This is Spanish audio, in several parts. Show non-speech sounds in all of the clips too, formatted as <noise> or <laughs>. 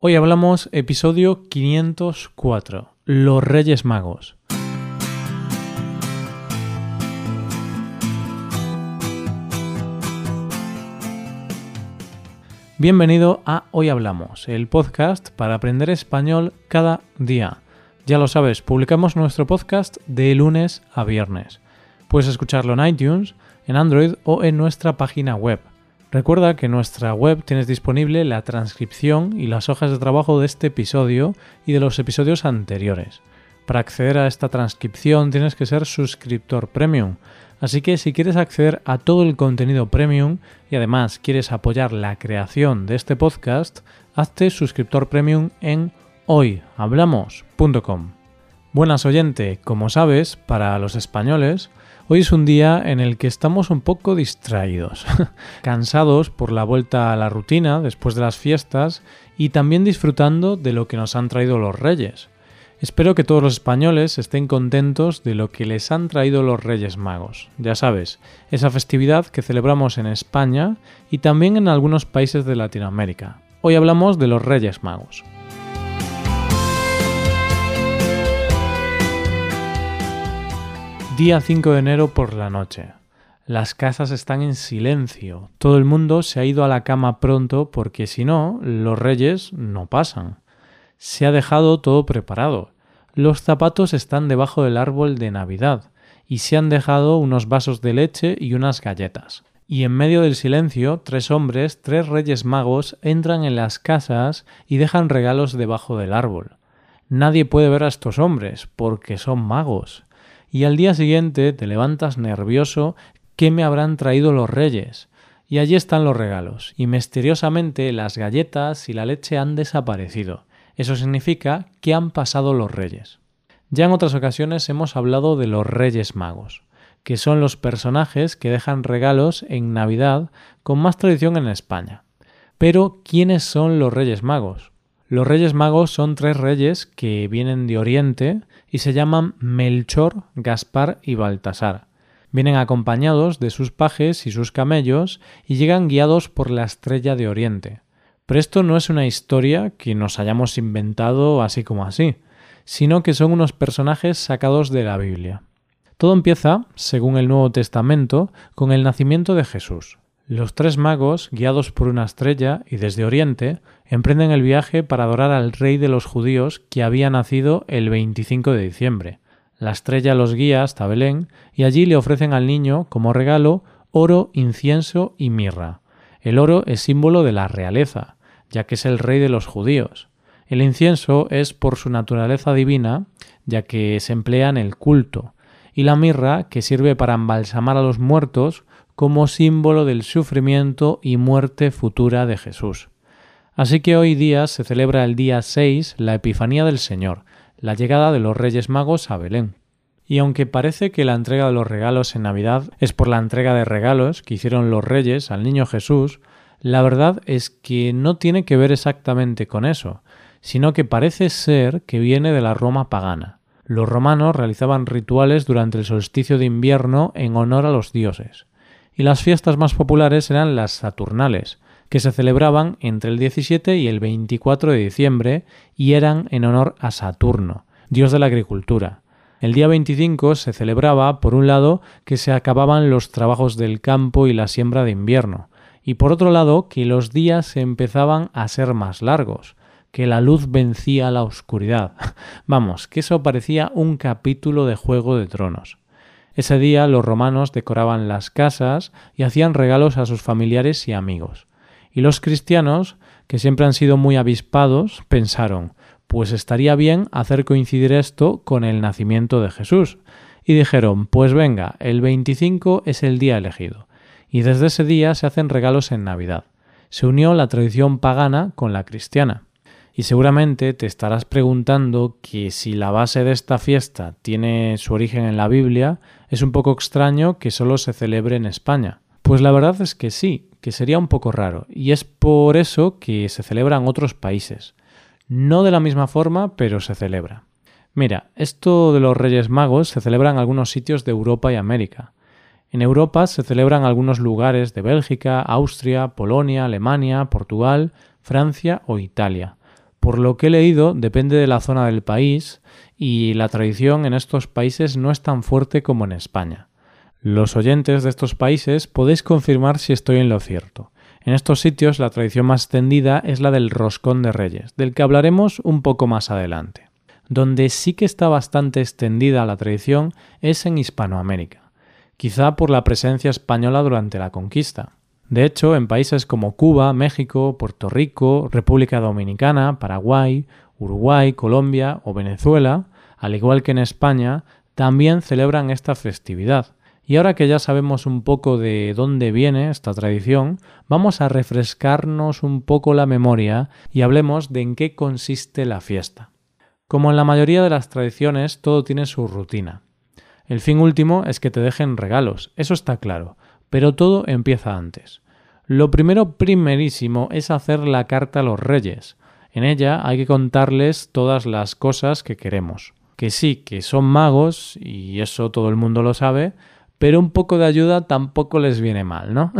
Hoy hablamos episodio 504, Los Reyes Magos. Bienvenido a Hoy Hablamos, el podcast para aprender español cada día. Ya lo sabes, publicamos nuestro podcast de lunes a viernes. Puedes escucharlo en iTunes, en Android o en nuestra página web Recuerda que en nuestra web tienes disponible la transcripción y las hojas de trabajo de este episodio y de los episodios anteriores. Para acceder a esta transcripción tienes que ser suscriptor premium, así que si quieres acceder a todo el contenido premium y además quieres apoyar la creación de este podcast, hazte suscriptor premium en hoyhablamos.com. Buenas oyente, como sabes, para los españoles, Hoy es un día en el que estamos un poco distraídos, <laughs> cansados por la vuelta a la rutina después de las fiestas y también disfrutando de lo que nos han traído los reyes. Espero que todos los españoles estén contentos de lo que les han traído los Reyes Magos. Ya sabes, esa festividad que celebramos en España y también en algunos países de Latinoamérica. Hoy hablamos de los Reyes Magos. Día 5 de enero por la noche. Las casas están en silencio. Todo el mundo se ha ido a la cama pronto porque si no, los reyes no pasan. Se ha dejado todo preparado. Los zapatos están debajo del árbol de Navidad y se han dejado unos vasos de leche y unas galletas. Y en medio del silencio, tres hombres, tres reyes magos, entran en las casas y dejan regalos debajo del árbol. Nadie puede ver a estos hombres porque son magos y al día siguiente te levantas nervioso ¿qué me habrán traído los reyes? Y allí están los regalos, y misteriosamente las galletas y la leche han desaparecido. Eso significa que han pasado los reyes. Ya en otras ocasiones hemos hablado de los reyes magos, que son los personajes que dejan regalos en Navidad con más tradición en España. Pero, ¿quiénes son los reyes magos? Los reyes magos son tres reyes que vienen de Oriente y se llaman Melchor, Gaspar y Baltasar. Vienen acompañados de sus pajes y sus camellos y llegan guiados por la estrella de Oriente. Pero esto no es una historia que nos hayamos inventado así como así, sino que son unos personajes sacados de la Biblia. Todo empieza, según el Nuevo Testamento, con el nacimiento de Jesús. Los tres magos, guiados por una estrella y desde Oriente, emprenden el viaje para adorar al rey de los judíos que había nacido el 25 de diciembre. La estrella los guía hasta Belén y allí le ofrecen al niño como regalo oro, incienso y mirra. El oro es símbolo de la realeza, ya que es el rey de los judíos. El incienso es por su naturaleza divina, ya que se emplea en el culto, y la mirra, que sirve para embalsamar a los muertos, como símbolo del sufrimiento y muerte futura de Jesús. Así que hoy día se celebra el día 6 la Epifanía del Señor, la llegada de los Reyes Magos a Belén. Y aunque parece que la entrega de los regalos en Navidad es por la entrega de regalos que hicieron los reyes al niño Jesús, la verdad es que no tiene que ver exactamente con eso, sino que parece ser que viene de la Roma pagana. Los romanos realizaban rituales durante el solsticio de invierno en honor a los dioses y las fiestas más populares eran las Saturnales, que se celebraban entre el 17 y el 24 de diciembre y eran en honor a Saturno, dios de la agricultura. El día 25 se celebraba, por un lado, que se acababan los trabajos del campo y la siembra de invierno, y por otro lado, que los días se empezaban a ser más largos, que la luz vencía la oscuridad. <laughs> Vamos, que eso parecía un capítulo de Juego de Tronos. Ese día los romanos decoraban las casas y hacían regalos a sus familiares y amigos. Y los cristianos, que siempre han sido muy avispados, pensaron, pues estaría bien hacer coincidir esto con el nacimiento de Jesús. Y dijeron, pues venga, el 25 es el día elegido. Y desde ese día se hacen regalos en Navidad. Se unió la tradición pagana con la cristiana. Y seguramente te estarás preguntando que si la base de esta fiesta tiene su origen en la Biblia, es un poco extraño que solo se celebre en España. Pues la verdad es que sí, que sería un poco raro, y es por eso que se celebra en otros países. No de la misma forma, pero se celebra. Mira, esto de los Reyes Magos se celebra en algunos sitios de Europa y América. En Europa se celebran algunos lugares de Bélgica, Austria, Polonia, Alemania, Portugal, Francia o Italia Por lo que he leído, depende de la zona del país y la tradición en estos países no es tan fuerte como en España. Los oyentes de estos países podéis confirmar si estoy en lo cierto. En estos sitios la tradición más extendida es la del roscón de reyes, del que hablaremos un poco más adelante. Donde sí que está bastante extendida la tradición es en Hispanoamérica, quizá por la presencia española durante la conquista. De hecho, en países como Cuba, México, Puerto Rico, República Dominicana, Paraguay, Uruguay, Colombia o Venezuela, al igual que en España, también celebran esta festividad. Y ahora que ya sabemos un poco de dónde viene esta tradición, vamos a refrescarnos un poco la memoria y hablemos de en qué consiste la fiesta. Como en la mayoría de las tradiciones, todo tiene su rutina. El fin último es que te dejen regalos, eso está claro, pero todo empieza antes. Lo primero primerísimo es hacer la carta a los reyes. En ella hay que contarles todas las cosas que queremos. Que sí, que son magos, y eso todo el mundo lo sabe, pero un poco de ayuda tampoco les viene mal, ¿no?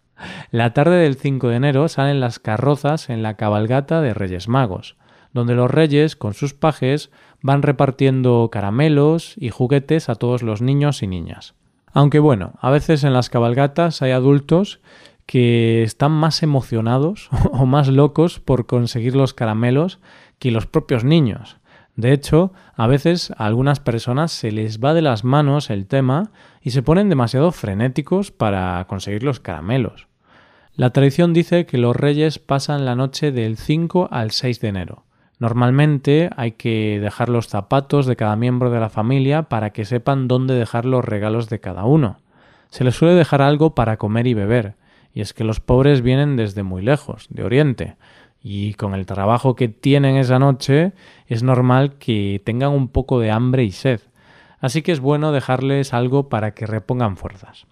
<laughs> la tarde del 5 de enero salen las carrozas en la cabalgata de Reyes Magos, donde los reyes, con sus pajes, van repartiendo caramelos y juguetes a todos los niños y niñas. Aunque bueno, a veces en las cabalgatas hay adultos que están más emocionados <laughs> o más locos por conseguir los caramelos que los propios niños. De hecho, a veces a algunas personas se les va de las manos el tema y se ponen demasiado frenéticos para conseguir los caramelos. La tradición dice que los reyes pasan la noche del 5 al 6 de enero. Normalmente hay que dejar los zapatos de cada miembro de la familia para que sepan dónde dejar los regalos de cada uno. Se les suele dejar algo para comer y beber, y es que los pobres vienen desde muy lejos, de Oriente, y con el trabajo que tienen esa noche es normal que tengan un poco de hambre y sed. Así que es bueno dejarles algo para que repongan fuerzas.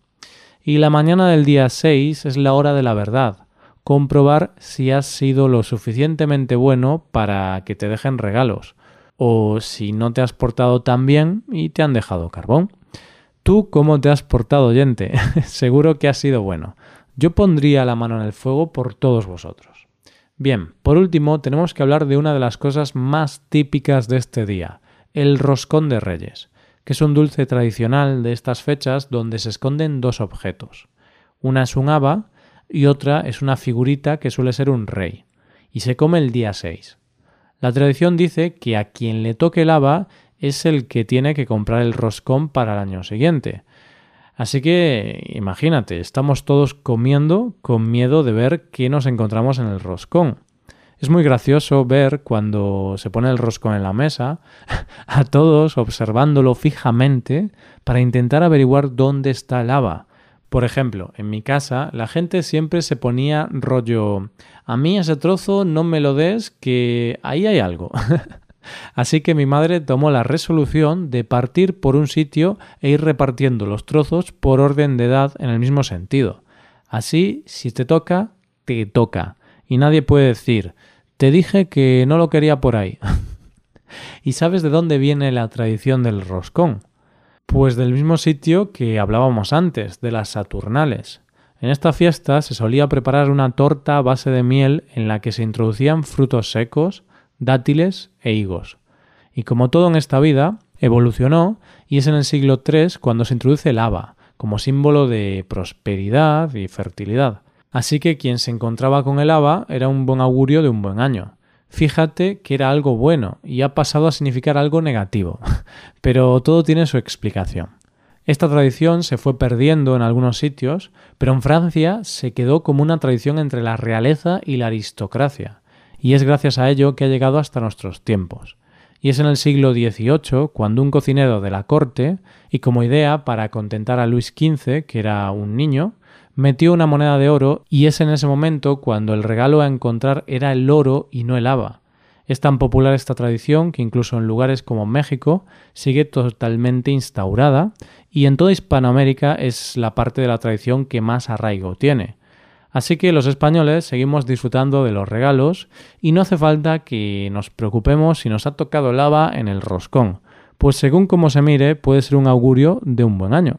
Y la mañana del día 6 es la hora de la verdad, comprobar si has sido lo suficientemente bueno para que te dejen regalos, o si no te has portado tan bien y te han dejado carbón. ¿Tú cómo te has portado, oyente? <laughs> Seguro que has sido bueno. Yo pondría la mano en el fuego por todos vosotros. Bien, por último tenemos que hablar de una de las cosas más típicas de este día, el roscón de reyes, que es un dulce tradicional de estas fechas donde se esconden dos objetos. Una es un haba y otra es una figurita que suele ser un rey, y se come el día 6. La tradición dice que a quien le toque el haba es el que tiene que comprar el roscón para el año siguiente, Así que imagínate, estamos todos comiendo con miedo de ver qué nos encontramos en el roscón. Es muy gracioso ver cuando se pone el roscón en la mesa <laughs> a todos observándolo fijamente para intentar averiguar dónde está el haba. Por ejemplo, en mi casa la gente siempre se ponía rollo a mí ese trozo no me lo des que ahí hay algo. <laughs> Así que mi madre tomó la resolución de partir por un sitio e ir repartiendo los trozos por orden de edad en el mismo sentido. Así, si te toca, te toca. Y nadie puede decir, te dije que no lo quería por ahí. <laughs> ¿Y sabes de dónde viene la tradición del roscón? Pues del mismo sitio que hablábamos antes, de las Saturnales. En esta fiesta se solía preparar una torta a base de miel en la que se introducían frutos secos, dátiles e higos. Y como todo en esta vida, evolucionó y es en el siglo III cuando se introduce el haba, como símbolo de prosperidad y fertilidad. Así que quien se encontraba con el haba era un buen augurio de un buen año. Fíjate que era algo bueno y ha pasado a significar algo negativo, <laughs> pero todo tiene su explicación. Esta tradición se fue perdiendo en algunos sitios, pero en Francia se quedó como una tradición entre la realeza y la aristocracia y es gracias a ello que ha llegado hasta nuestros tiempos. Y es en el siglo XVIII cuando un cocinero de la corte, y como idea para contentar a Luis XV, que era un niño, metió una moneda de oro y es en ese momento cuando el regalo a encontrar era el oro y no el haba. Es tan popular esta tradición que incluso en lugares como México sigue totalmente instaurada y en toda Hispanoamérica es la parte de la tradición que más arraigo tiene. Así que los españoles seguimos disfrutando de los regalos y no hace falta que nos preocupemos si nos ha tocado lava en el roscón, pues según como se mire puede ser un augurio de un buen año.